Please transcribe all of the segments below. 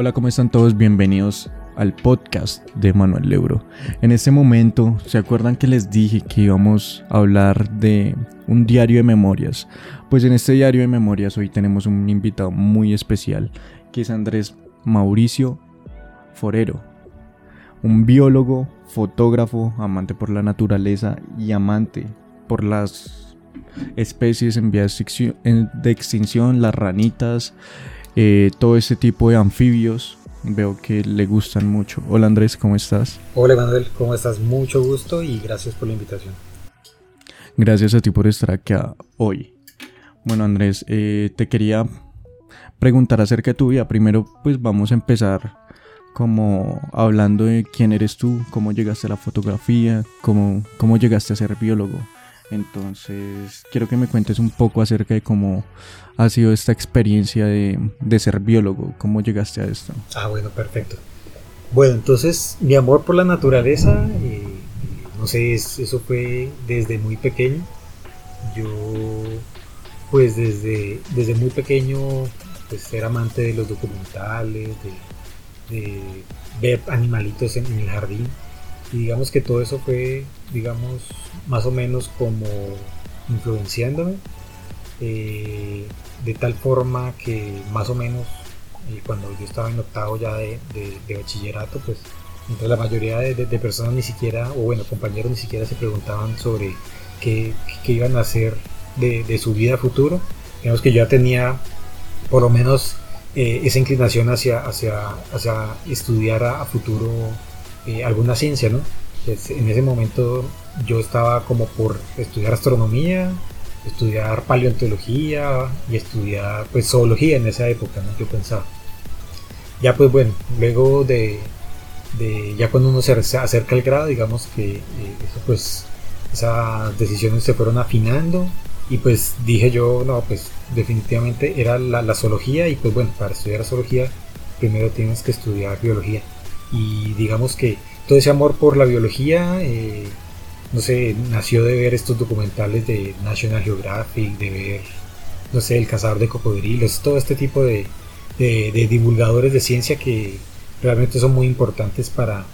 Hola, ¿cómo están todos? Bienvenidos al podcast de Manuel Leuro. En este momento, ¿se acuerdan que les dije que íbamos a hablar de un diario de memorias? Pues en este diario de memorias hoy tenemos un invitado muy especial, que es Andrés Mauricio Forero, un biólogo, fotógrafo, amante por la naturaleza y amante por las especies en vías de extinción, las ranitas, eh, todo ese tipo de anfibios. Veo que le gustan mucho. Hola Andrés, ¿cómo estás? Hola Manuel, ¿cómo estás? Mucho gusto y gracias por la invitación. Gracias a ti por estar aquí hoy. Bueno Andrés, eh, te quería preguntar acerca de tu vida. Primero pues vamos a empezar como hablando de quién eres tú, cómo llegaste a la fotografía, cómo, cómo llegaste a ser biólogo. Entonces, quiero que me cuentes un poco acerca de cómo ha sido esta experiencia de, ser biólogo, cómo llegaste a esto. Ah, bueno, perfecto. Bueno, entonces, mi amor por la naturaleza, eh, no sé, eso fue desde muy pequeño. Yo, pues desde, desde muy pequeño, pues era amante de los documentales, de, ver animalitos en el jardín y digamos que todo eso fue, digamos, más o menos como influenciándome. Eh, de tal forma que más o menos eh, cuando yo estaba en octavo ya de, bachillerato, pues entre la mayoría de, personas ni siquiera, o bueno, compañeros ni siquiera se preguntaban sobre qué, iban a hacer de, su vida futuro. Digamos que yo ya tenía por lo menos eh, esa inclinación hacia, hacia, hacia estudiar a futuro eh, alguna ciencia, ¿no? En ese momento yo estaba como por estudiar astronomía, estudiar paleontología y estudiar pues zoología en esa época, ¿no? Yo pensaba. Ya pues bueno, luego de, ya cuando uno se acerca al grado, digamos que eh, pues esas decisiones se fueron afinando y pues dije yo, no, pues definitivamente era la zoología y pues bueno, para estudiar zoología primero tienes que estudiar biología y digamos que todo ese amor por la biología, eh, no sé, nació de ver estos documentales de National Geographic, de ver, no sé, el cazador de cocodrilos, todo este tipo de, divulgadores de ciencia que realmente son muy importantes para,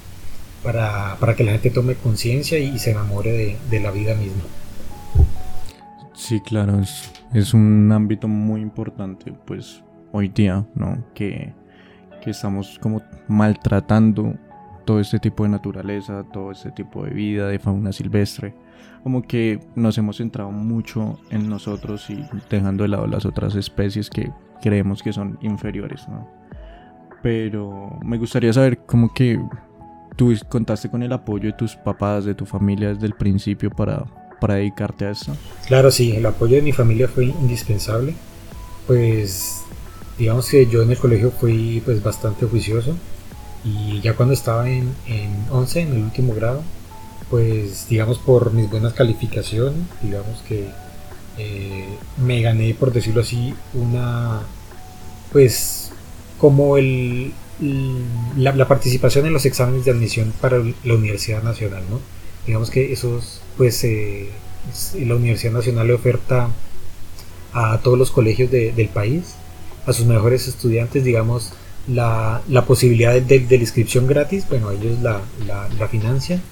para, que la gente tome conciencia y se enamore de, la vida misma. Sí, claro, es, es un ámbito muy importante, pues hoy día, ¿no? Que que estamos como maltratando todo este tipo de naturaleza, todo este tipo de vida, de fauna silvestre. Como que nos hemos centrado mucho en nosotros y dejando de lado las otras especies que creemos que son inferiores, ¿no? Pero me gustaría saber cómo que tú contaste con el apoyo de tus papás, de tu familia desde el principio para, para dedicarte a esto. Claro, sí, el apoyo de mi familia fue indispensable. Pues digamos que yo en el colegio fui pues bastante juicioso y ya cuando estaba en, en 11, en el último grado, pues digamos por mis buenas calificaciones, digamos que eh, me gané, por decirlo así, una, pues como el, la, participación en los exámenes de admisión para la Universidad Nacional, ¿no? Digamos que esos, pues eh, la Universidad Nacional le oferta a todos los colegios del país a sus mejores estudiantes, digamos, la, posibilidad de, la inscripción gratis, bueno, ellos la, la, financian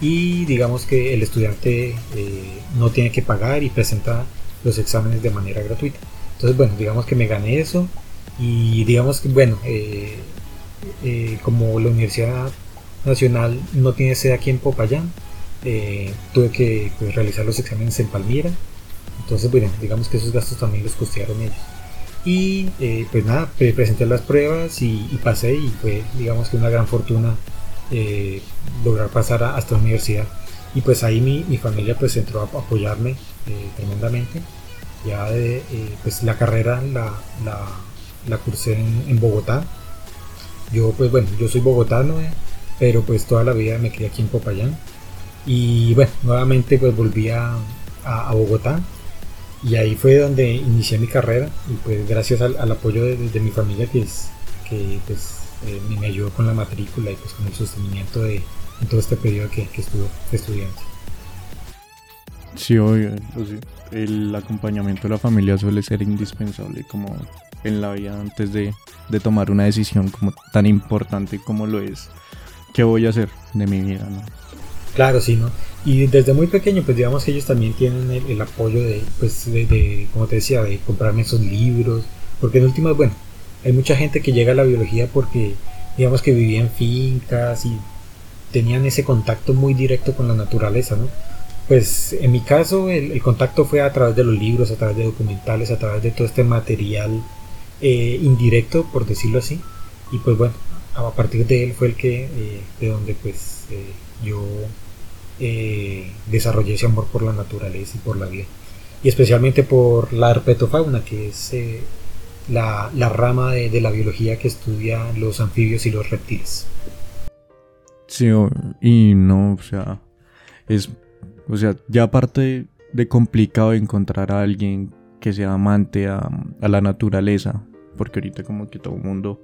y digamos que el estudiante eh, no tiene que pagar y presenta los exámenes de manera gratuita. Entonces, bueno, digamos que me gané eso y digamos que, bueno, eh, eh, como la Universidad Nacional no tiene sede aquí en Popayán, tuve que pues, realizar los exámenes en Palmira. Entonces, bueno, digamos que esos gastos también los costearon ellos. Y eh, pues nada, presenté las pruebas y, pasé y fue digamos que una gran fortuna eh, lograr pasar hasta la universidad. Y pues ahí mi, mi familia pues entró a apoyarme eh, tremendamente. Ya pues la carrera la, la, cursé en, Bogotá. Yo pues bueno, yo soy bogotano, pero pues toda la vida me crié aquí en Popayán. Y bueno, nuevamente pues volví a, a Bogotá y ahí fue donde inicié mi carrera y pues gracias al, apoyo de, mi familia que, es, que pues, eh, me ayudó con la matrícula y pues con el sostenimiento de en todo este periodo que, que estuvo estudiante. Sí, obvio, el acompañamiento de la familia suele ser indispensable como en la vida antes de, de tomar una decisión como tan importante como lo es qué voy a hacer de mi vida. Claro, sí, ¿no? Y desde muy pequeño, pues digamos que ellos también tienen el, apoyo de, pues, de, como te decía, de comprarme esos libros, porque en últimas, bueno, hay mucha gente que llega a la biología porque, digamos que vivía en fincas y tenían ese contacto muy directo con la naturaleza, ¿no? Pues en mi caso el, contacto fue a través de los libros, a través de documentales, a través de todo este material eh, indirecto, por decirlo así. Y pues bueno, a partir de él fue el que, eh, de donde pues eh, yo desarrollé ese amor por la naturaleza y por la vida. Y especialmente por la herpetofauna, que es la, rama de, la biología que estudia los anfibios y los reptiles. Sí, y no, o sea, es, o sea, ya aparte de complicado encontrar a alguien que sea amante a, la naturaleza, porque ahorita como que todo el mundo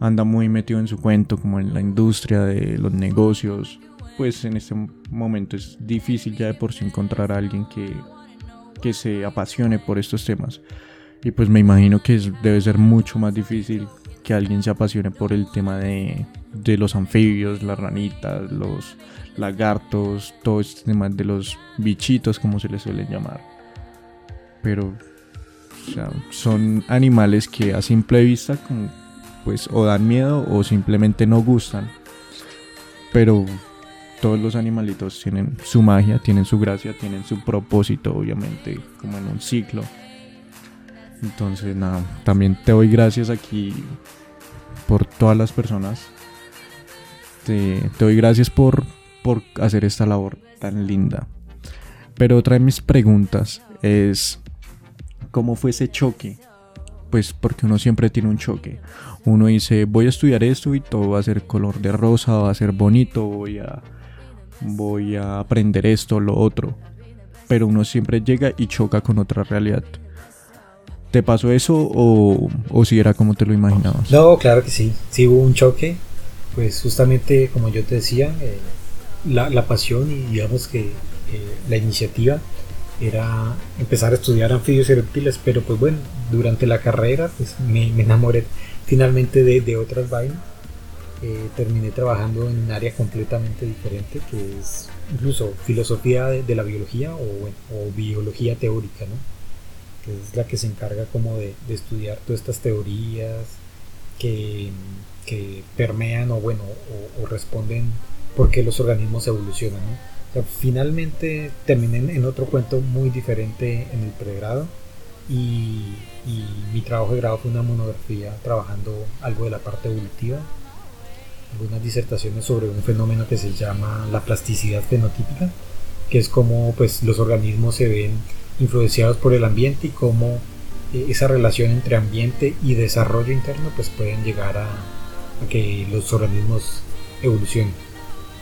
anda muy metido en su cuento, como en la industria de los negocios, pues en este momento es difícil ya de por sí encontrar a alguien que, que se apasione por estos temas. Y pues me imagino que debe ser mucho más difícil que alguien se apasione por el tema de, de los anfibios, las ranitas, los lagartos, todo este tema de los bichitos, como se les suele llamar. Pero son animales que a simple vista pues o dan miedo o simplemente no gustan. Pero todos los animalitos tienen su magia, tienen su gracia, tienen su propósito, obviamente, como en un ciclo. Entonces, nada, también te doy gracias aquí por todas las personas. Te, doy gracias por, por hacer esta labor tan linda. Pero otra de mis preguntas es, ¿cómo fue ese choque? Pues porque uno siempre tiene un choque. Uno dice, voy a estudiar esto y todo va a ser color de rosa, va a ser bonito, voy a, voy a aprender esto, lo otro. Pero uno siempre llega y choca con otra realidad. ¿Te pasó eso o, si era como te lo imaginabas? No, claro que sí. Sí hubo un choque. Pues justamente como yo te decía, eh, la, pasión y digamos que eh, la iniciativa era empezar a estudiar anfibios y reptiles, pero pues bueno, durante la carrera pues me, enamoré finalmente de, otras vainas. Eh, terminé trabajando en un área completamente diferente que es incluso filosofía de, la biología o, o biología teórica, ¿no? que es la que se encarga como de, estudiar todas estas teorías que, permean o bueno o, responden por qué los organismos evolucionan. finalmente terminé en otro cuento muy diferente en el pregrado y, mi trabajo de grado fue una monografía trabajando algo de la parte evolutiva, algunas disertaciones sobre un fenómeno que se llama la plasticidad fenotípica, que es como pues los organismos se ven influenciados por el ambiente y cómo eh, esa relación entre ambiente y desarrollo interno pues pueden llegar a, que los organismos evolucionen.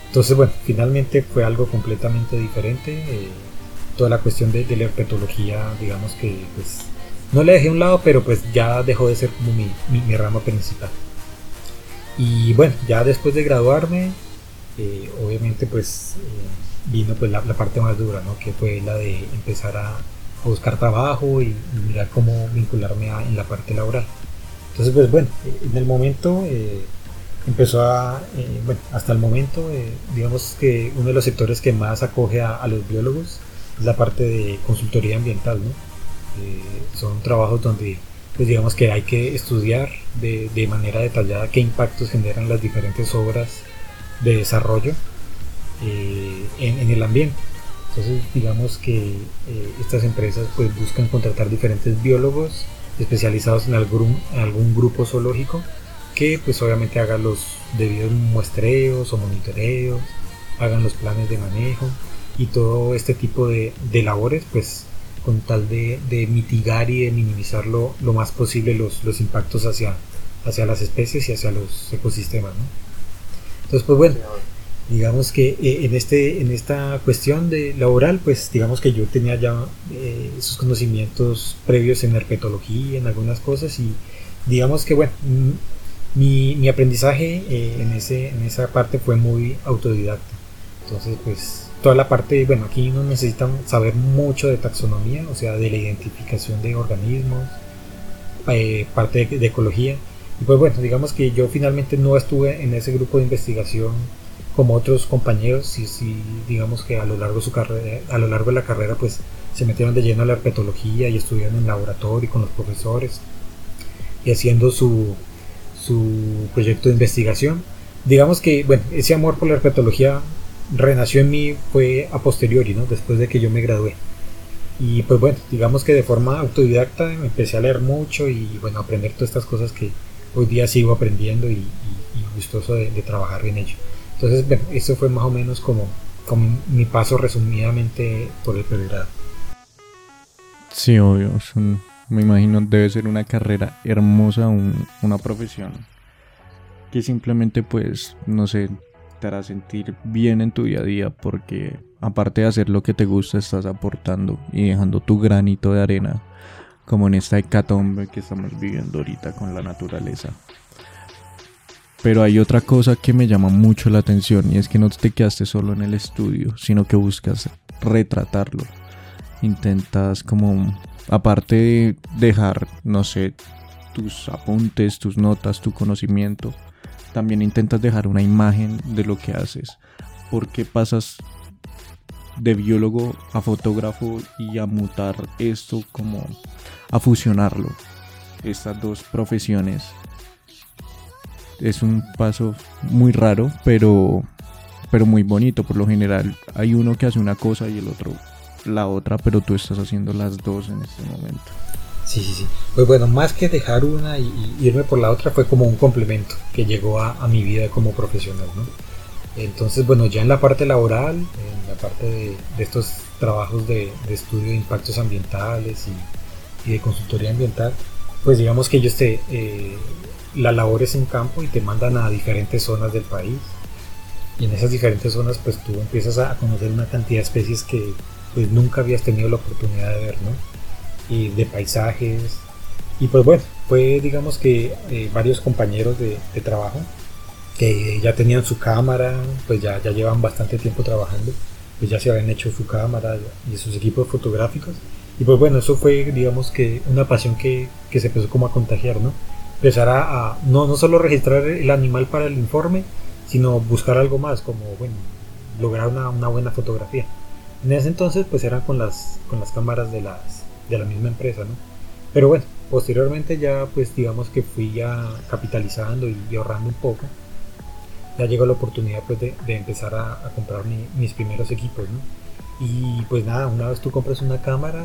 Entonces bueno, finalmente fue algo completamente diferente. Eh, toda la cuestión de, la herpetología, digamos que pues no le dejé a un lado, pero pues ya dejó de ser como mi, mi, rama principal. Y bueno, ya después de graduarme, eh, obviamente pues vino pues la, parte más dura, ¿no? Que fue la de empezar a, buscar trabajo y, mirar cómo vincularme en la parte laboral. Entonces pues bueno, en el momento eh, empezó a, eh, bueno, hasta el momento eh, digamos que uno de los sectores que más acoge a, los biólogos es la parte de consultoría ambiental, ¿no? son trabajos donde pues digamos que hay que estudiar de, de manera detallada qué impactos generan las diferentes obras de desarrollo eh, en, el ambiente. Entonces digamos que eh, estas empresas pues buscan contratar diferentes biólogos especializados en algún, algún grupo zoológico que pues obviamente hagan los debidos muestreos o monitoreos, hagan los planes de manejo y todo este tipo de, labores pues con tal de, mitigar y de minimizar lo, más posible los, los impactos hacia, hacia las especies y hacia los ecosistemas. Entonces pues bueno, digamos que eh, en este en esta cuestión de laboral pues digamos que yo tenía ya eh, esos conocimientos previos en herpetología en algunas cosas y digamos que bueno mi, mi aprendizaje eh, en ese en esa parte fue muy autodidacta entonces pues toda la parte bueno aquí no necesitan saber mucho de taxonomía o sea de la identificación de organismos eh, parte de, ecología. Y pues bueno, digamos que yo finalmente no estuve en ese grupo de investigación como otros compañeros, y sí, digamos que a lo largo de su carrera, a lo largo de la carrera, pues se metieron de lleno a la herpetología y estudiaron en laboratorio con los profesores y haciendo su, su proyecto de investigación. Digamos que, bueno, ese amor por la herpetología renació en mí fue a posteriori, ¿no? Después de que yo me gradué. Y pues bueno, digamos que de forma autodidacta me empecé a leer mucho y bueno, aprender todas estas cosas que hoy día sigo aprendiendo y, gustoso de, trabajar en ello. Entonces, bueno, eso fue más o menos como, como mi paso resumidamente por el pregrado. Sí, obvio, me imagino debe ser una carrera hermosa, una profesión que simplemente pues, no sé, te hará sentir bien en tu día a día porque aparte de hacer lo que te gusta estás aportando y dejando tu granito de arena como en esta hecatombe que estamos viviendo ahorita con la naturaleza. Pero hay otra cosa que me llama mucho la atención y es que no te quedaste solo en el estudio, sino que buscas retratarlo. Intentas como, aparte de dejar, no sé, tus apuntes, tus notas, tu conocimiento, también intentas dejar una imagen de lo que haces. Porque pasas de biólogo a fotógrafo y a mutar esto como a fusionarlo. Estas dos profesiones. Es un paso muy raro, pero, pero muy bonito. Por lo general hay uno que hace una cosa y el otro la otra, pero tú estás haciendo las dos en este momento. Sí, sí, sí. Pues bueno, más que dejar una y, irme por la otra fue como un complemento que llegó a, mi vida como profesional, ¿no? Entonces, bueno, ya en la parte laboral, en la parte de, estos trabajos de, estudio de impactos ambientales y, de consultoría ambiental, pues digamos que ellos te, eh, la labores en campo y te mandan a diferentes zonas del país. Y en esas diferentes zonas, pues tú empiezas a conocer una cantidad de especies que pues nunca habías tenido la oportunidad de ver, ¿no? Y de paisajes. Y pues bueno, fue digamos que eh, varios compañeros de, trabajo que ya tenían su cámara, pues ya, ya llevan bastante tiempo trabajando, pues ya se habían hecho su cámara y sus equipos fotográficos. Y pues bueno, eso fue digamos que una pasión que, que se empezó como a contagiar, ¿no? Empezar a, no, no solo registrar el animal para el informe, sino buscar algo más, como bueno, lograr una, una buena fotografía. En ese entonces pues eran con las, con las cámaras de las de la misma empresa, ¿no? Pero bueno, posteriormente ya pues digamos que fui ya capitalizando y, ahorrando un poco. Ya llegó la oportunidad pues de, empezar a, comprar mis primeros equipos, ¿no? Y pues nada, una vez tú compras una cámara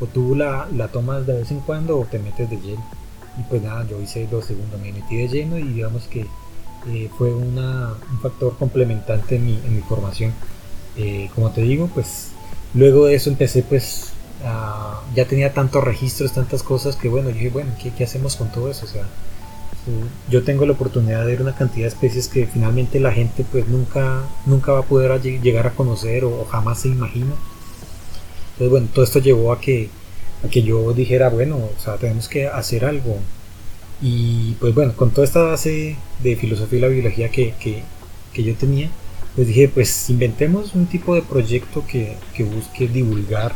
o, tú la, la, tomas de vez en cuando o te metes de lleno. Y pues nada, yo hice dos segundos, me metí de lleno y digamos que eh, fue un factor complementante en mi, en mi formación. Eh, como te digo, pues luego de eso empecé pues Ah, ya tenía tantos registros, tantas cosas que bueno, yo dije, bueno, ¿qué, hacemos con todo eso? O sea, yo tengo la oportunidad de ver una cantidad de especies que finalmente la gente pues nunca, nunca va a poder llegar a conocer o, jamás se imagina. Entonces bueno, todo esto llevó a que, a que yo dijera, bueno, o sea, tenemos que hacer algo. Y pues bueno, con toda esta base de filosofía y la biología que, que, que yo tenía, pues dije, pues inventemos un tipo de proyecto que, que busque divulgar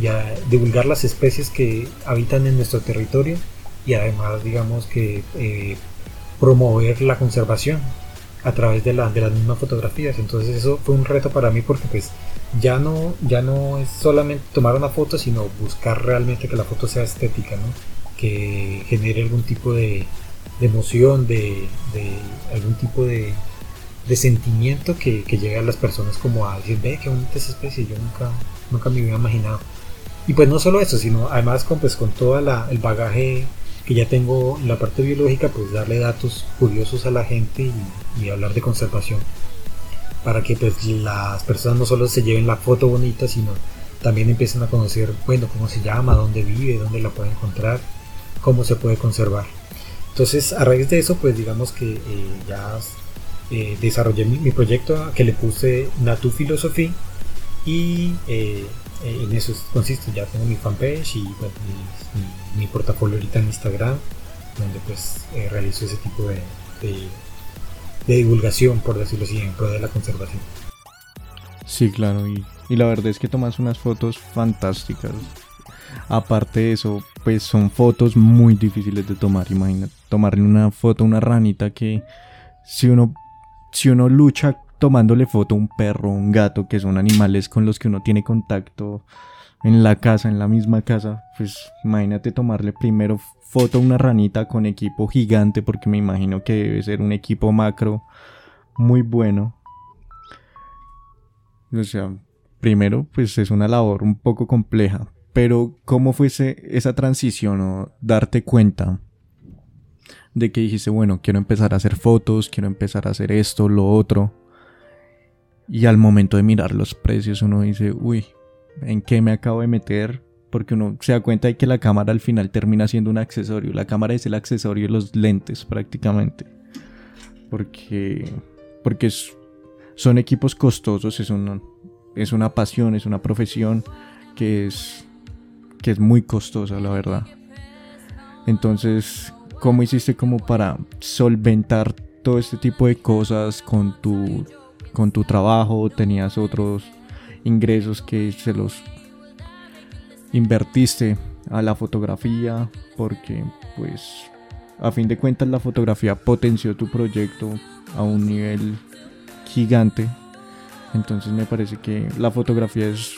y a divulgar las especies que habitan en nuestro territorio y además digamos que eh, promover la conservación a través de, la, de las mismas fotografías entonces eso fue un reto para mí porque pues ya no ya no es solamente tomar una foto sino buscar realmente que la foto sea estética ¿no? que genere algún tipo de, emoción de, algún tipo de, de sentimiento que, llegue a las personas como a decir ve qué bonita esa especie yo nunca nunca me había imaginado y pues no solo eso, sino además con, pues, con todo el bagaje que ya tengo en la parte biológica, pues darle datos curiosos a la gente y, hablar de conservación. Para que pues las personas no solo se lleven la foto bonita, sino también empiecen a conocer, bueno, cómo se llama, dónde vive, dónde la puede encontrar, cómo se puede conservar. Entonces, a raíz de eso, pues digamos que eh, ya eh, desarrollé mi, proyecto que le puse Natu Philosophy y eh, en eso consiste, ya tengo mi fanpage y mi, portafolio ahorita en Instagram, donde pues eh, realizo ese tipo de, de, divulgación, por decirlo así, en pro de la conservación. Sí, claro, y, y la verdad es que tomas unas fotos fantásticas. aparte de eso, pues son fotos muy difíciles de tomar. Imagínate, tomarle una foto a una ranita que si uno, si uno lucha tomándole foto a un perro, un gato, que son animales con los que uno tiene contacto en la casa, en la misma casa, pues imagínate tomarle primero foto a una ranita con equipo gigante, porque me imagino que debe ser un equipo macro muy bueno. O sea, primero, pues es una labor un poco compleja, pero ¿cómo fue esa transición o darte cuenta de que dijiste, bueno, quiero empezar a hacer fotos, quiero empezar a hacer esto, lo otro? Y al momento de mirar los precios uno dice, uy, ¿en qué me acabo de meter? Porque uno se da cuenta de que la cámara al final termina siendo un accesorio. La cámara es el accesorio de los lentes prácticamente. Porque, porque son equipos costosos, es una, es una pasión, es una profesión que es, que es muy costosa, la verdad. Entonces, ¿cómo hiciste como para solventar todo este tipo de cosas con tu con tu trabajo, tenías otros ingresos que se los invertiste a la fotografía, porque pues a fin de cuentas la fotografía potenció tu proyecto a un nivel gigante. Entonces me parece que la fotografía es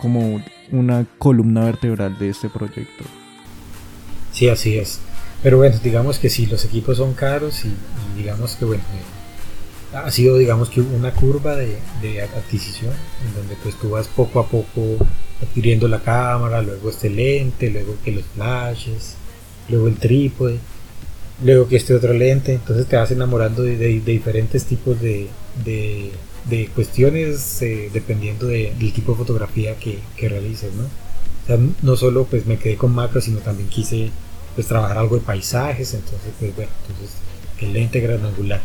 como una columna vertebral de este proyecto. Sí, así es. Pero bueno, digamos que si los equipos son caros y, digamos que bueno, ha sido digamos que una curva de, adquisición en donde pues tú vas poco a poco adquiriendo la cámara, luego este lente, luego que los flashes, luego el trípode, luego que este otro lente, entonces te vas enamorando de, diferentes tipos de, cuestiones eh, dependiendo del tipo de fotografía que, que realices, ¿no? O sea, no solo pues me quedé con macro, sino también quise pues trabajar algo de paisajes, entonces pues bueno, entonces el lente gran angular.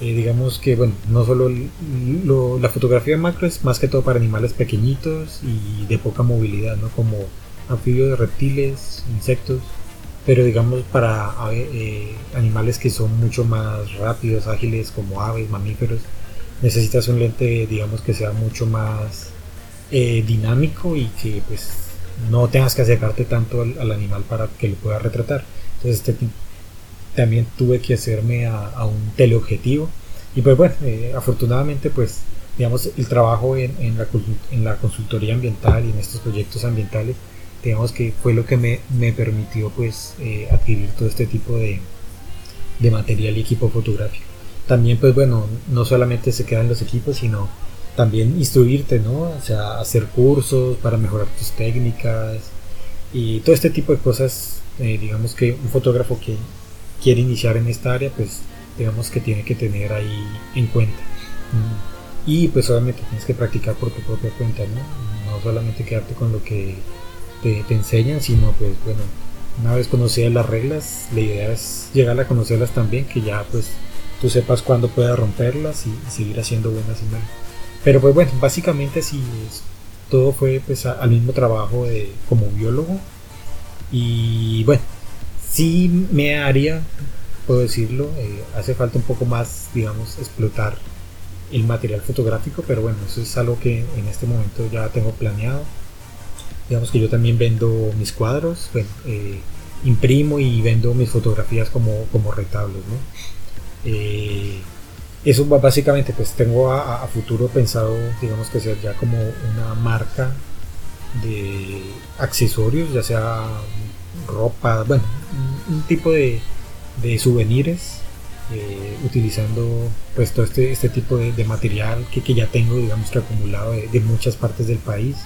Eh, digamos que, bueno, no solo la fotografía macro es más que todo para animales pequeñitos y de poca movilidad, ¿no? Como anfibios, reptiles, insectos, pero digamos para eh, animales que son mucho más rápidos, ágiles, como aves, mamíferos, necesitas un lente, digamos, que sea mucho más eh, dinámico y que pues no tengas que acercarte tanto al, al animal para que lo puedas retratar. Entonces este también tuve que hacerme a, un teleobjetivo. Y pues bueno, eh, afortunadamente pues digamos el trabajo en, la, consultoría ambiental y en estos proyectos ambientales digamos que fue lo que me, permitió pues eh, adquirir todo este tipo de, de material y equipo fotográfico. También pues bueno no solamente se quedan los equipos sino también instruirte no o sea hacer cursos para mejorar tus técnicas y todo este tipo de cosas eh, digamos que un fotógrafo que quiere iniciar en esta área, pues digamos que tiene que tener ahí en cuenta. Y pues obviamente tienes que practicar por tu propia cuenta, ¿no? No solamente quedarte con lo que te, enseñan, sino pues bueno, una vez conocidas las reglas, la idea es llegar a conocerlas también, que ya pues tú sepas cuándo puedes romperlas y, seguir haciendo buenas y malas. Pero pues bueno, básicamente sí, todo fue pues al mismo trabajo de, como biólogo. Y bueno, sí me haría, puedo decirlo, eh, hace falta un poco más, digamos, explotar el material fotográfico, pero bueno, eso es algo que en este momento ya tengo planeado. Digamos que yo también vendo mis cuadros, eh, imprimo y vendo mis fotografías como, como retablos. Eh, eso básicamente pues tengo a, futuro pensado digamos que ser ya como una marca de accesorios ya sea ropa bueno un tipo de, de souvenirs eh, utilizando pues todo este, este tipo de, material que, que, ya tengo digamos que acumulado de, muchas partes del país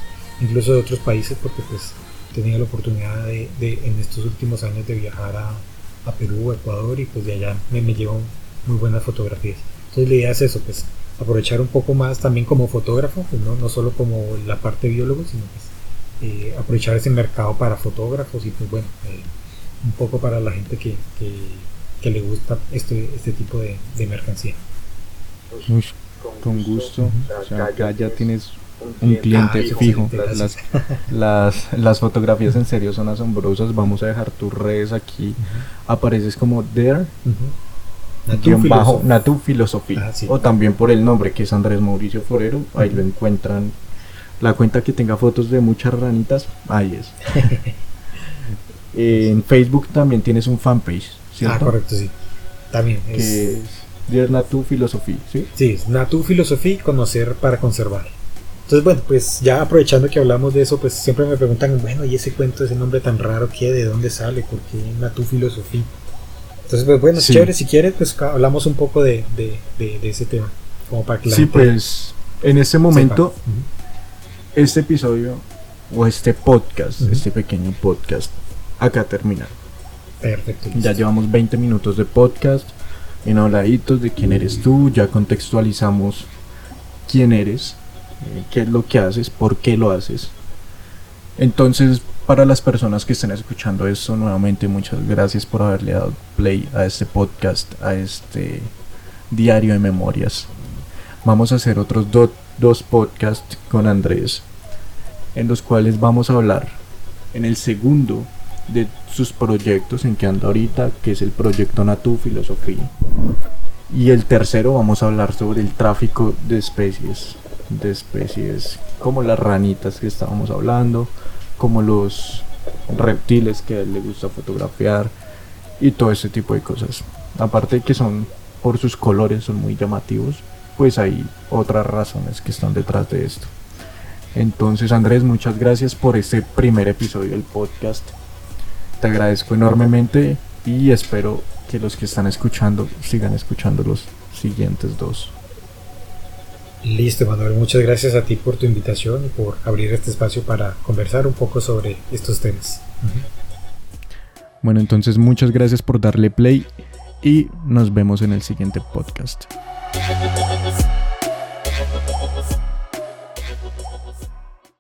incluso de otros países porque pues he tenido la oportunidad de, en estos últimos años de viajar a, a Perú, Ecuador y pues de allá me, me llevo muy buenas fotografías entonces la idea es eso pues aprovechar un poco más también como fotógrafo pues, ¿no? no solo como la parte biólogo sino pues eh, aprovechar ese mercado para fotógrafos y pues bueno eh, un poco para la gente que, que, le gusta este, este tipo de, de mercancía. con gusto. O sea, acá ya tienes un cliente fijo. Las, las, las, fotografías en serio son asombrosas. Vamos a dejar tus redes aquí. Apareces como There. bajo Natu Filosofía. Ah, o también por el nombre que es Andrés Mauricio Forero. Ahí lo encuentran La cuenta que tenga fotos de muchas ranitas, ahí es. en Facebook también tienes un fanpage, ¿cierto? Ah, correcto, sí. También es... Que es Dear Natu Filosofía, ¿sí? Sí, es Natu Filosofía, conocer para conservar. Entonces, bueno, pues ya aprovechando que hablamos de eso, pues siempre me preguntan, bueno, ¿y ese cuento, ese nombre tan raro, qué? ¿De dónde sale? ¿Por qué Natu Filosofía? Entonces, pues bueno, Sí. chévere, si quieres, pues hablamos un poco de, de, de- de ese tema. Como para que la Sí, gente pues en este momento, este episodio o este podcast, este pequeño podcast, acá termina. Perfecto. Ya llevamos 20 minutos de podcast, en habladitos de quién eres tú, ya contextualizamos quién eres, eh, qué es lo que haces, por qué lo haces. Entonces, para las personas que estén escuchando esto, nuevamente muchas gracias por haberle dado play a este podcast, a este diario de memorias. Vamos a hacer otros do- dos podcasts con Andrés, en los cuales vamos a hablar en el segundo de sus proyectos en que anda ahorita, que es el proyecto Natu Filosofía. Y el tercero vamos a hablar sobre el tráfico de especies, de especies como las ranitas que estábamos hablando, como los reptiles que a él le gusta fotografiar y todo ese tipo de cosas. Aparte de que son por sus colores son muy llamativos, pues hay otras razones que están detrás de esto. Entonces Andrés, muchas gracias por este primer episodio del podcast. Te agradezco enormemente y espero que los que están escuchando sigan escuchando los siguientes dos. Listo, Manuel, muchas gracias a ti por tu invitación y por abrir este espacio para conversar un poco sobre estos temas. Bueno, entonces muchas gracias por darle play y nos vemos en el siguiente podcast.